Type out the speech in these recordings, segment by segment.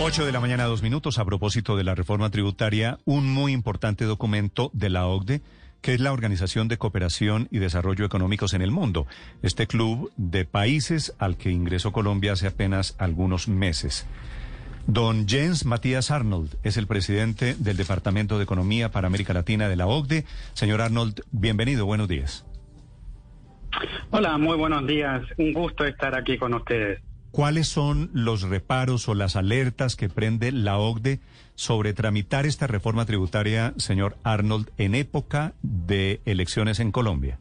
8 de la mañana, dos minutos. A propósito de la reforma tributaria, un muy importante documento de la OCDE, que es la Organización de Cooperación y Desarrollo Económicos en el Mundo, este club de países al que ingresó Colombia hace apenas algunos meses. Don Jens Matías Arnold es el presidente del Departamento de Economía para América Latina de la OCDE. Señor Arnold, bienvenido, buenos días. Hola, muy buenos días. Un gusto estar aquí con ustedes. ¿Cuáles son los reparos o las alertas que prende la OCDE sobre tramitar esta reforma tributaria, señor Arnold, en época de elecciones en Colombia?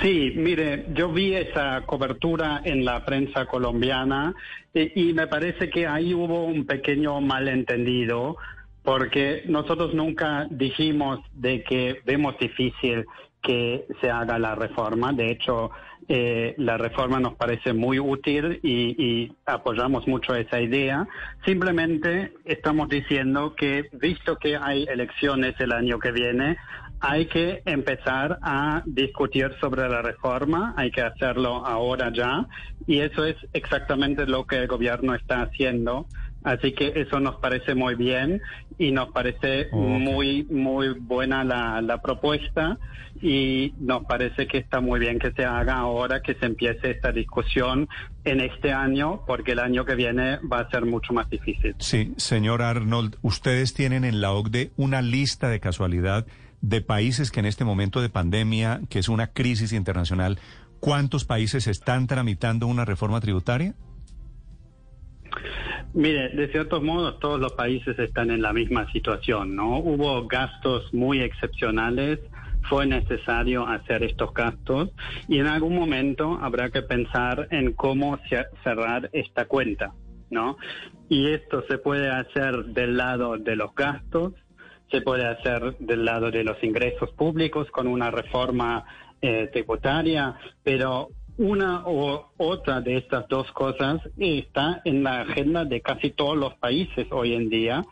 Sí, mire, yo vi esa cobertura en la prensa colombiana y, y, me parece que ahí hubo un pequeño malentendido porque nosotros nunca dijimos de que vemos difícil que se haga la reforma. De hecho, eh, la reforma nos parece muy útil y, y, apoyamos mucho esa idea. Simplemente estamos diciendo que, visto que hay elecciones el año que viene, hay que empezar a discutir sobre la reforma, hay que hacerlo ahora ya, y eso es exactamente lo que el gobierno está haciendo. Así que eso nos parece muy bien y nos parece muy, muy buena la, la, propuesta y nos parece que está muy bien que se haga ahora, que se empiece esta discusión en este año, porque el año que viene va a ser mucho más difícil. Sí, señor Arnold, ustedes tienen en la OCDE una lista de casualidad de países que en este momento de pandemia, que es una crisis internacional, ¿cuántos países están tramitando una reforma tributaria? Mire, de ciertos modos todos los países están en la misma situación, ¿no? Hubo gastos muy excepcionales, fue necesario hacer estos gastos y en algún momento habrá que pensar en cómo cerrar esta cuenta, ¿no? Y esto se puede hacer del lado de los gastos, se puede hacer del lado de los ingresos públicos con una reforma eh, tributaria, pero una o otra de estas dos cosas está en la agenda de casi todos los países hoy en día.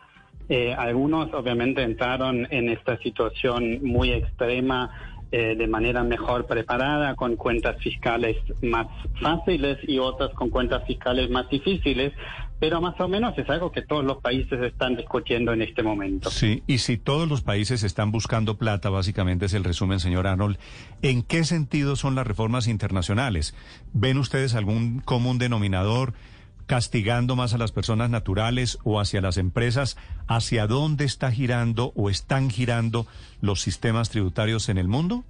Eh, algunos obviamente entraron en esta situación muy extrema eh, de manera mejor preparada, con cuentas fiscales más fáciles y otras con cuentas fiscales más difíciles, pero más o menos es algo que todos los países están discutiendo en este momento. Sí, y si todos los países están buscando plata, básicamente es el resumen, señor Arnold, ¿en qué sentido son las reformas internacionales? ¿Ven ustedes algún común denominador? Castigando más a las personas naturales o hacia las empresas, ¿hacia dónde está girando o están girando los sistemas tributarios en el mundo?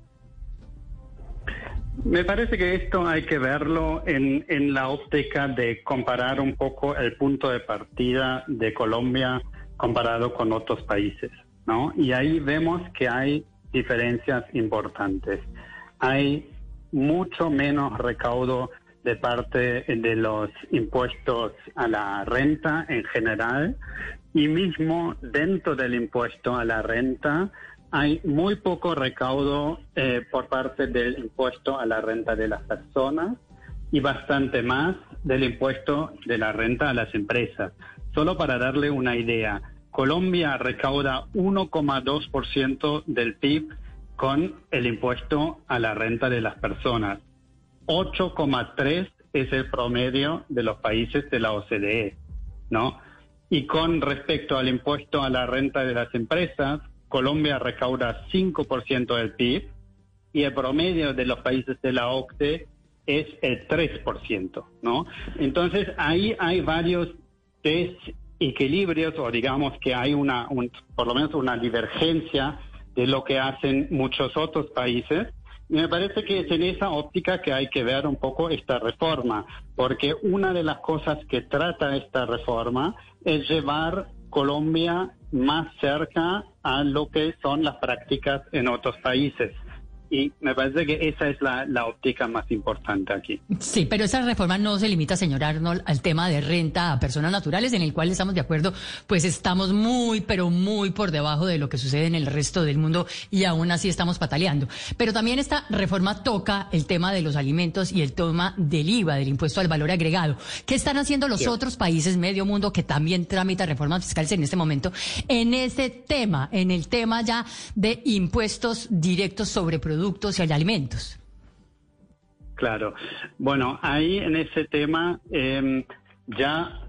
Me parece que esto hay que verlo en, en la óptica de comparar un poco el punto de partida de Colombia comparado con otros países, ¿no? Y ahí vemos que hay diferencias importantes. Hay mucho menos recaudo de parte de los impuestos a la renta en general y mismo dentro del impuesto a la renta hay muy poco recaudo eh, por parte del impuesto a la renta de las personas y bastante más del impuesto de la renta a las empresas. Solo para darle una idea, Colombia recauda 1,2% del PIB con el impuesto a la renta de las personas. 8,3 es el promedio de los países de la OCDE, ¿no? Y con respecto al impuesto a la renta de las empresas, Colombia recauda 5% del PIB y el promedio de los países de la OCDE es el 3%, ¿no? Entonces ahí hay varios desequilibrios o digamos que hay una, un, por lo menos una divergencia de lo que hacen muchos otros países me parece que es en esa óptica que hay que ver un poco esta reforma, porque una de las cosas que trata esta reforma es llevar Colombia más cerca a lo que son las prácticas en otros países. Y me parece que esa es la, la, óptica más importante aquí. Sí, pero esa reforma no se limita, señor Arnold, al tema de renta a personas naturales, en el cual estamos de acuerdo, pues estamos muy, pero muy por debajo de lo que sucede en el resto del mundo y aún así estamos pataleando. Pero también esta reforma toca el tema de los alimentos y el tema del IVA, del impuesto al valor agregado. ¿Qué están haciendo los sí. otros países, medio mundo, que también tramitan reformas fiscales en este momento, en ese tema, en el tema ya de impuestos directos sobre productos? Productos y alimentos. Claro. Bueno, ahí en ese tema eh, ya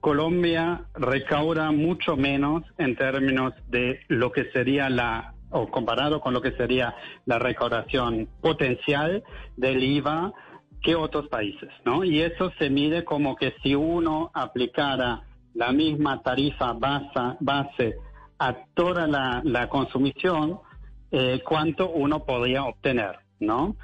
Colombia recauda mucho menos en términos de lo que sería la, o comparado con lo que sería la recaudación potencial del IVA que otros países, ¿no? Y eso se mide como que si uno aplicara la misma tarifa base, base a toda la consumición, eh, cuánto uno podría obtener, ¿no?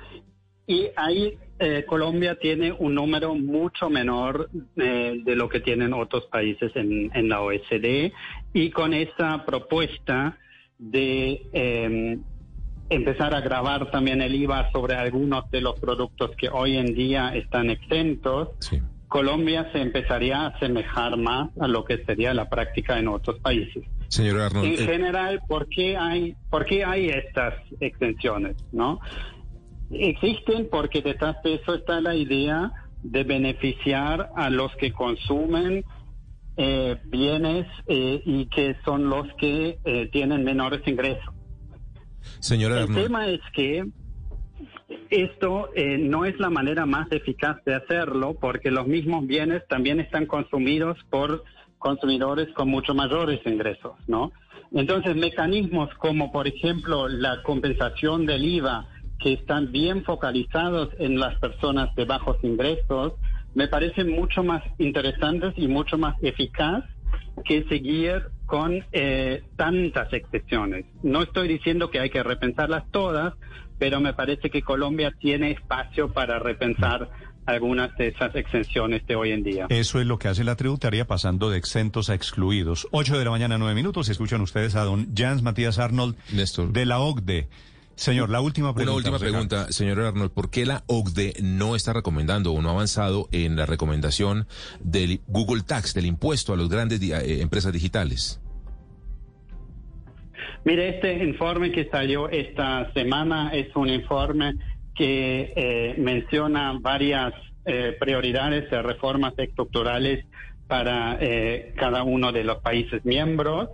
Y ahí eh, Colombia tiene un número mucho menor eh, de lo que tienen otros países en, en la OECD y con esa propuesta de em, empezar a grabar también el IVA sobre algunos de los productos que hoy en día están exentos, Colombia se empezaría a asemejar más a lo que sería la práctica en otros países. Señor Arnold, en eh, general, ¿por qué hay, por qué hay estas exenciones? ¿no? Existen porque detrás de eso está la idea de beneficiar a los que consumen eh, bienes eh, y que son los que eh, tienen menores ingresos. El Arnold, tema es que esto eh, no es la manera más eficaz de hacerlo porque los mismos bienes también están consumidos por consumidores con mucho mayores ingresos, ¿no? Entonces, mecanismos como, por ejemplo, la compensación del IVA, que están bien focalizados en las personas de bajos ingresos, me parecen mucho más interesantes y mucho más eficaz que seguir con eh, tantas excepciones. No estoy diciendo que hay que repensarlas todas, pero me parece que Colombia tiene espacio para repensar algunas de esas exenciones de hoy en día. Eso es lo que hace la tributaria pasando de exentos a excluidos. 8 de la mañana, 9 minutos. Escuchan ustedes a don Jans Matías Arnold Néstor. de la OCDE. Señor, la última pregunta. Una última pregunta, señor Arnold. ¿Por qué la OCDE no está recomendando o no ha avanzado en la recomendación del Google Tax, del impuesto a las grandes di- eh, empresas digitales? Mire, este informe que salió esta semana es un informe que eh, menciona varias eh, prioridades de reformas estructurales para eh, cada uno de los países miembros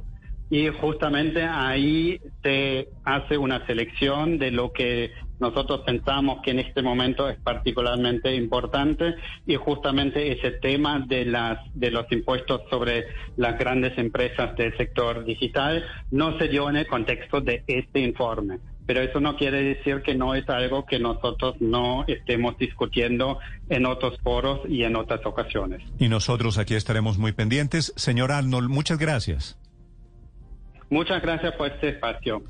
y justamente ahí se hace una selección de lo que nosotros pensamos que en este momento es particularmente importante y justamente ese tema de las de los impuestos sobre las grandes empresas del sector digital no se dio en el contexto de este informe. Pero eso no quiere decir que no es algo que nosotros no estemos discutiendo en otros foros y en otras ocasiones. Y nosotros aquí estaremos muy pendientes. Señor Arnold, muchas gracias. Muchas gracias por este espacio.